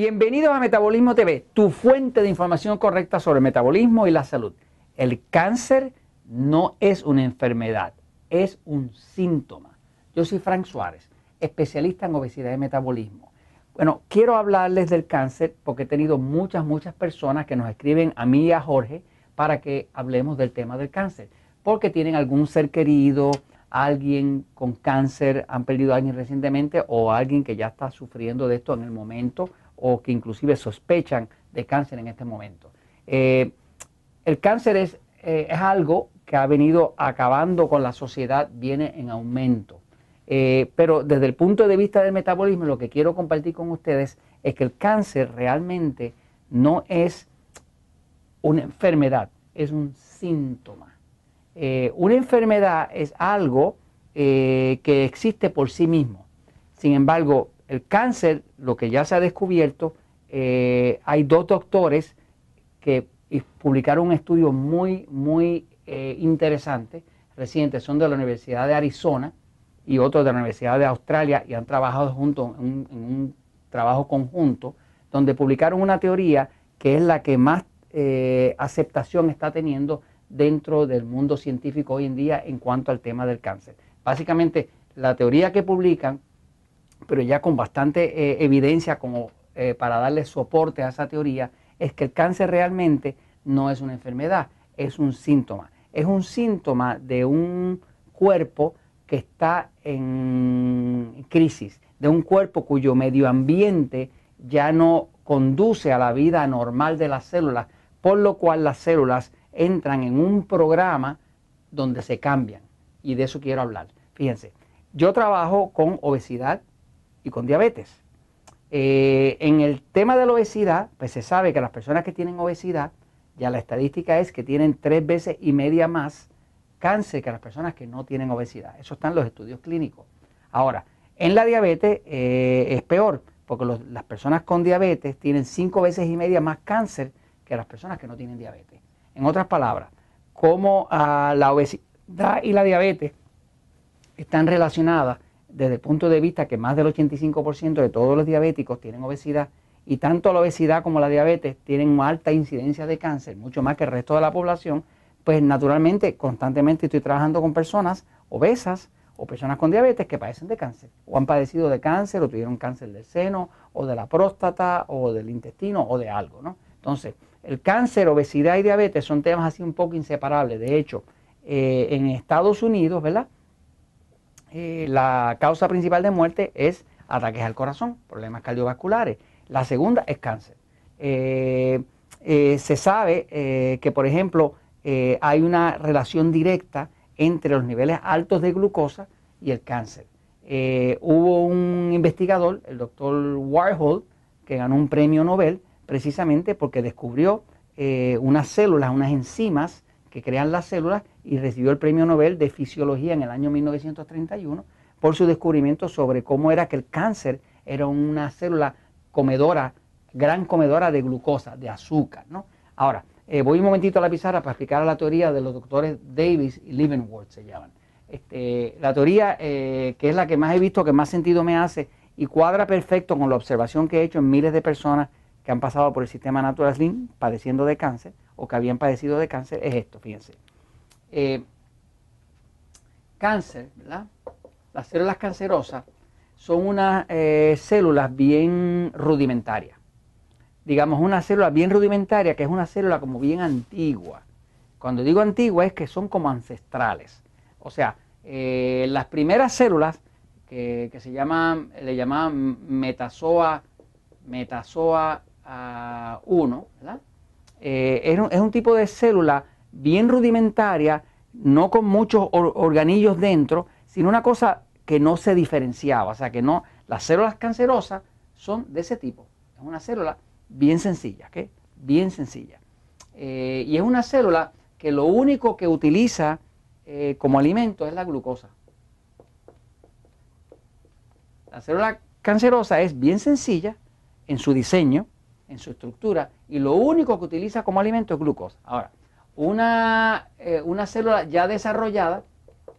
Bienvenidos a Metabolismo TV, tu fuente de información correcta sobre metabolismo y la salud. El cáncer no es una enfermedad, es un síntoma. Yo soy Frank Suárez, especialista en obesidad y metabolismo. Bueno, quiero hablarles del cáncer porque he tenido muchas, muchas personas que nos escriben a mí y a Jorge para que hablemos del tema del cáncer, porque tienen algún ser querido, alguien con cáncer, han perdido a alguien recientemente o alguien que ya está sufriendo de esto en el momento o que inclusive sospechan de cáncer en este momento. Eh, el cáncer es, eh, es, algo que ha venido acabando con la sociedad, viene en aumento. Eh, pero desde el punto de vista del metabolismo, lo que quiero compartir con ustedes es que el cáncer realmente no es una enfermedad, es un síntoma. una enfermedad es algo que existe por sí mismo. Sin embargo, el cáncer, lo que ya se ha descubierto, eh, hay dos doctores que publicaron un estudio muy, muy eh, interesante, reciente, son de la Universidad de Arizona y otros de la Universidad de Australia y han trabajado juntos en, un trabajo conjunto, donde publicaron una teoría que es la que más eh, aceptación está teniendo dentro del mundo científico hoy en día en cuanto al tema del cáncer. Básicamente, la teoría que publican pero ya con bastante eh, evidencia como eh, para darle soporte a esa teoría, es que el cáncer realmente no es una enfermedad, es un síntoma. Es un síntoma de un cuerpo que está en crisis, de un cuerpo cuyo medio ambiente ya no conduce a la vida normal de las células, por lo cual las células entran en un programa donde se cambian. Y de eso quiero hablar. Fíjense, yo trabajo con obesidad, y con diabetes. Eh, en el tema de la obesidad, pues se sabe que las personas que tienen obesidad, ya la estadística es que tienen tres veces y media más cáncer que las personas que no tienen obesidad. Eso están los estudios clínicos. Ahora, en la diabetes eh, es peor, porque las personas con diabetes tienen cinco veces y media más cáncer que las personas que no tienen diabetes. En otras palabras, como ah, la obesidad y la diabetes están relacionadas, desde el punto de vista que más del 85% de todos los diabéticos tienen obesidad y tanto la obesidad como la diabetes tienen una alta incidencia de cáncer, mucho más que el resto de la población, pues naturalmente constantemente estoy trabajando con personas obesas o personas con diabetes que padecen de cáncer o han padecido de cáncer o tuvieron cáncer del seno o de la próstata o del intestino o de algo, ¿no? Entonces, el cáncer, obesidad y diabetes son temas así un poco inseparables. De hecho, eh, en Estados Unidos, ¿verdad? Eh, la causa principal de muerte es ataques al corazón, problemas cardiovasculares. La segunda es cáncer. Eh, eh, se sabe que, por ejemplo, hay una relación directa entre los niveles altos de glucosa y el cáncer. hubo un investigador, el doctor Warhol, que ganó un premio Nobel precisamente porque descubrió unas células, unas enzimas que crean las células y recibió el premio Nobel de Fisiología en el año 1931 por su descubrimiento sobre cómo era que el cáncer era una célula comedora, gran comedora de glucosa, de azúcar. ¿no? Ahora, eh, voy un momentito a la pizarra para explicar la teoría de los doctores Davis y Leavenworth se llaman. Este, la teoría eh, que es la que más he visto, que más sentido me hace y cuadra perfecto con la observación que he hecho en miles de personas que han pasado por el sistema Natural Slim padeciendo de cáncer o que habían padecido de cáncer, es esto, fíjense. Eh, cáncer, ¿verdad? Las células cancerosas son unas eh, células bien rudimentarias. Digamos, una célula bien rudimentaria, que es una célula como bien antigua. Cuando digo antigua es que son como ancestrales. O sea, eh, las primeras células que, se llaman, le llamaban metazoa, metazoa 1, ah, ¿verdad? es, un, es un tipo de célula bien rudimentaria, no con muchos organillos dentro, sino una cosa que no se diferenciaba. O sea, que no, las células cancerosas son de ese tipo. Es una célula bien sencilla, ¿ok? Bien sencilla. Eh, y es una célula que lo único que utiliza eh, como alimento es la glucosa. La célula cancerosa es bien sencilla en su diseño, en su estructura, y lo único que utiliza como alimento es glucosa. Ahora, una, eh, una célula ya desarrollada,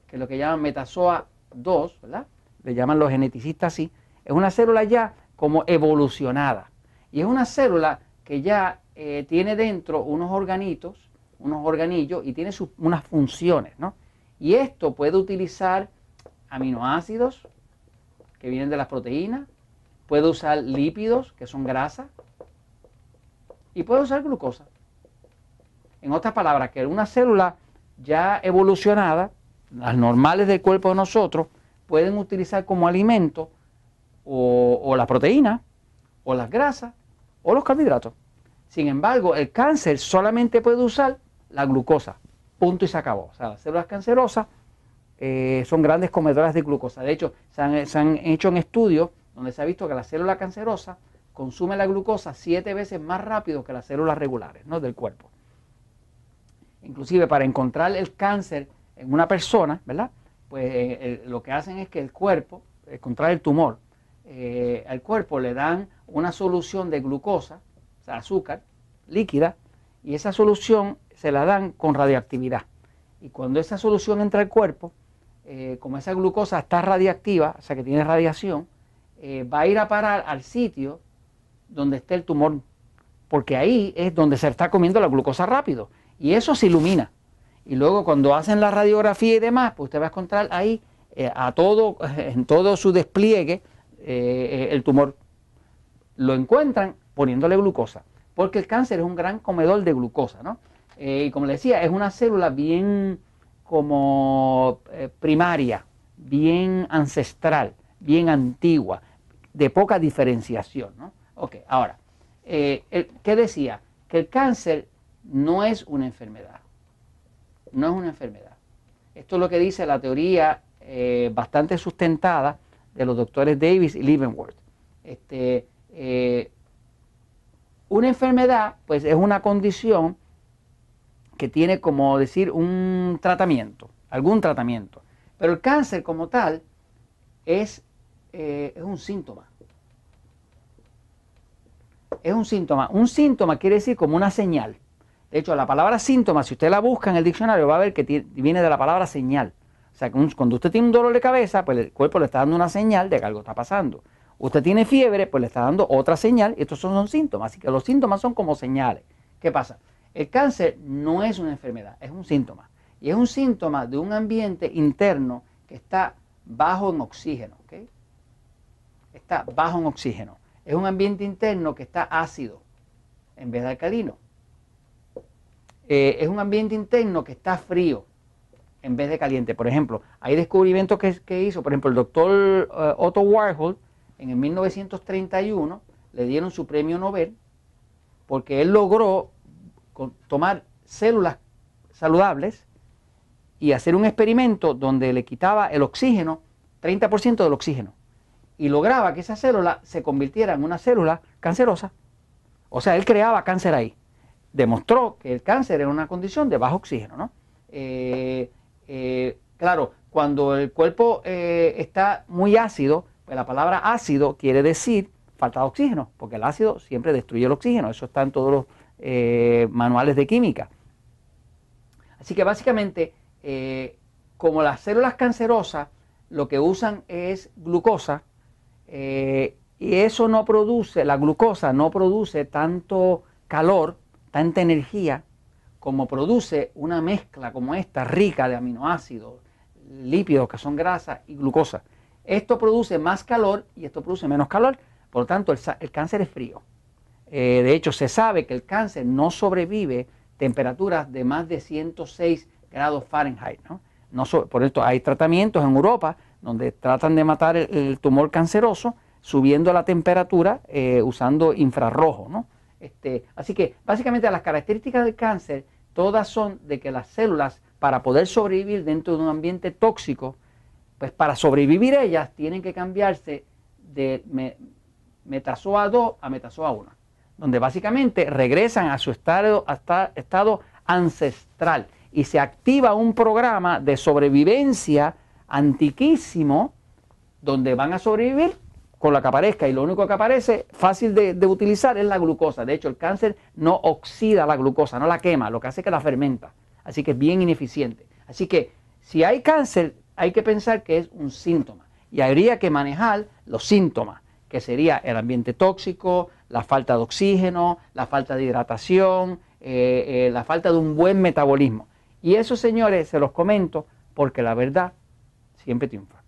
que es lo que llaman metazoa 2, ¿verdad? Le llaman los geneticistas así, es una célula ya como evolucionada. Y es una célula que ya eh, tiene dentro unos organitos, unos organillos y tiene unas funciones, ¿no? Y esto puede utilizar aminoácidos que vienen de las proteínas, puede usar lípidos, que son grasas, y puede usar glucosa. En otras palabras, que una célula ya evolucionada, las normales del cuerpo de nosotros, pueden utilizar como alimento o, la proteína, o las grasas, o los carbohidratos. Sin embargo, el cáncer solamente puede usar la glucosa. Punto y se acabó. O sea, las células cancerosas eh, son grandes comedoras de glucosa. De hecho, se han, se han, hecho en estudios donde se ha visto que la célula cancerosa consume la glucosa siete veces más rápido que las células regulares ¿no? del cuerpo. Inclusive para encontrar el cáncer en una persona, ¿verdad? Pues eh, lo que hacen es que el cuerpo, encontrar el tumor, eh, al cuerpo le dan una solución de glucosa, o sea, azúcar líquida, y esa solución se la dan con radioactividad. Y cuando esa solución entra al cuerpo, eh, como esa glucosa está radiactiva, o sea que tiene radiación, va a ir a parar al sitio donde esté el tumor, porque ahí es donde se está comiendo la glucosa rápido. Y eso se ilumina. Y luego cuando hacen la radiografía y demás, pues usted va a encontrar ahí eh, a todo, en todo su despliegue eh, el tumor. Lo encuentran poniéndole glucosa, porque el cáncer es un gran comedor de glucosa, ¿no? Eh, y como le decía, es una célula bien como primaria, bien ancestral, bien antigua, de poca diferenciación, ¿no? Ok, ahora, ¿qué decía? Que el cáncer no es una enfermedad. No es una enfermedad. Esto es lo que dice la teoría eh, bastante sustentada de los doctores Davis y Leavenworth. Este, eh, una enfermedad, pues es una condición que tiene como decir un tratamiento, algún tratamiento. Pero el cáncer como tal eh, es un síntoma. Es un síntoma. Un síntoma quiere decir como una señal. De hecho, la palabra síntoma, si usted la busca en el diccionario, va a ver que viene de la palabra señal. O sea, cuando usted tiene un dolor de cabeza, pues el cuerpo le está dando una señal de que algo está pasando. Usted tiene fiebre, pues le está dando otra señal. Y estos son, síntomas. Así que los síntomas son como señales. ¿Qué pasa? El cáncer no es una enfermedad, es un síntoma. Y es un síntoma de un ambiente interno que está bajo en oxígeno. Está bajo en oxígeno. Es un ambiente interno que está ácido en vez de alcalino. Eh, es un ambiente interno que está frío en vez de caliente. Por ejemplo, hay descubrimientos que, hizo, por ejemplo, el doctor eh, Otto Warhol en el 1931 le dieron su premio Nobel porque él logró tomar células saludables y hacer un experimento donde le quitaba el oxígeno, 30% del oxígeno, y lograba que esa célula se convirtiera en una célula cancerosa. O sea, él creaba cáncer ahí demostró que el cáncer era una condición de bajo oxígeno. ¿no? Eh, eh, claro, cuando el cuerpo eh, está muy ácido, pues la palabra ácido quiere decir falta de oxígeno, porque el ácido siempre destruye el oxígeno, eso está en todos los manuales de química. Así que básicamente, como las células cancerosas lo que usan es glucosa, y eso no produce, la glucosa no produce tanto calor tanta energía como produce una mezcla como esta, rica de aminoácidos, lípidos que son grasa y glucosa. Esto produce más calor y esto produce menos calor, por lo tanto el, cáncer es frío. Eh, de hecho, se sabe que el cáncer no sobrevive temperaturas de más de 106 grados Fahrenheit. ¿no? por esto hay tratamientos en Europa donde tratan de matar el, tumor canceroso subiendo la temperatura eh, usando infrarrojo. ¿no? Este, así que básicamente las características del cáncer todas son de que las células para poder sobrevivir dentro de un ambiente tóxico, pues para sobrevivir ellas tienen que cambiarse de metazoa 2 a metazoa 1, donde básicamente regresan a su estado, estado ancestral y se activa un programa de sobrevivencia antiquísimo donde van a sobrevivir con la que aparezca y lo único que aparece fácil de, utilizar es la glucosa. De hecho, el cáncer no oxida la glucosa, no la quema, lo que hace es que la fermenta. Así que es bien ineficiente. Así que si hay cáncer, hay que pensar que es un síntoma y habría que manejar los síntomas. que sería el ambiente tóxico, la falta de oxígeno, la falta de hidratación, eh, eh, la falta de un buen metabolismo. Y eso, señores, se los comento porque la verdad siempre triunfa.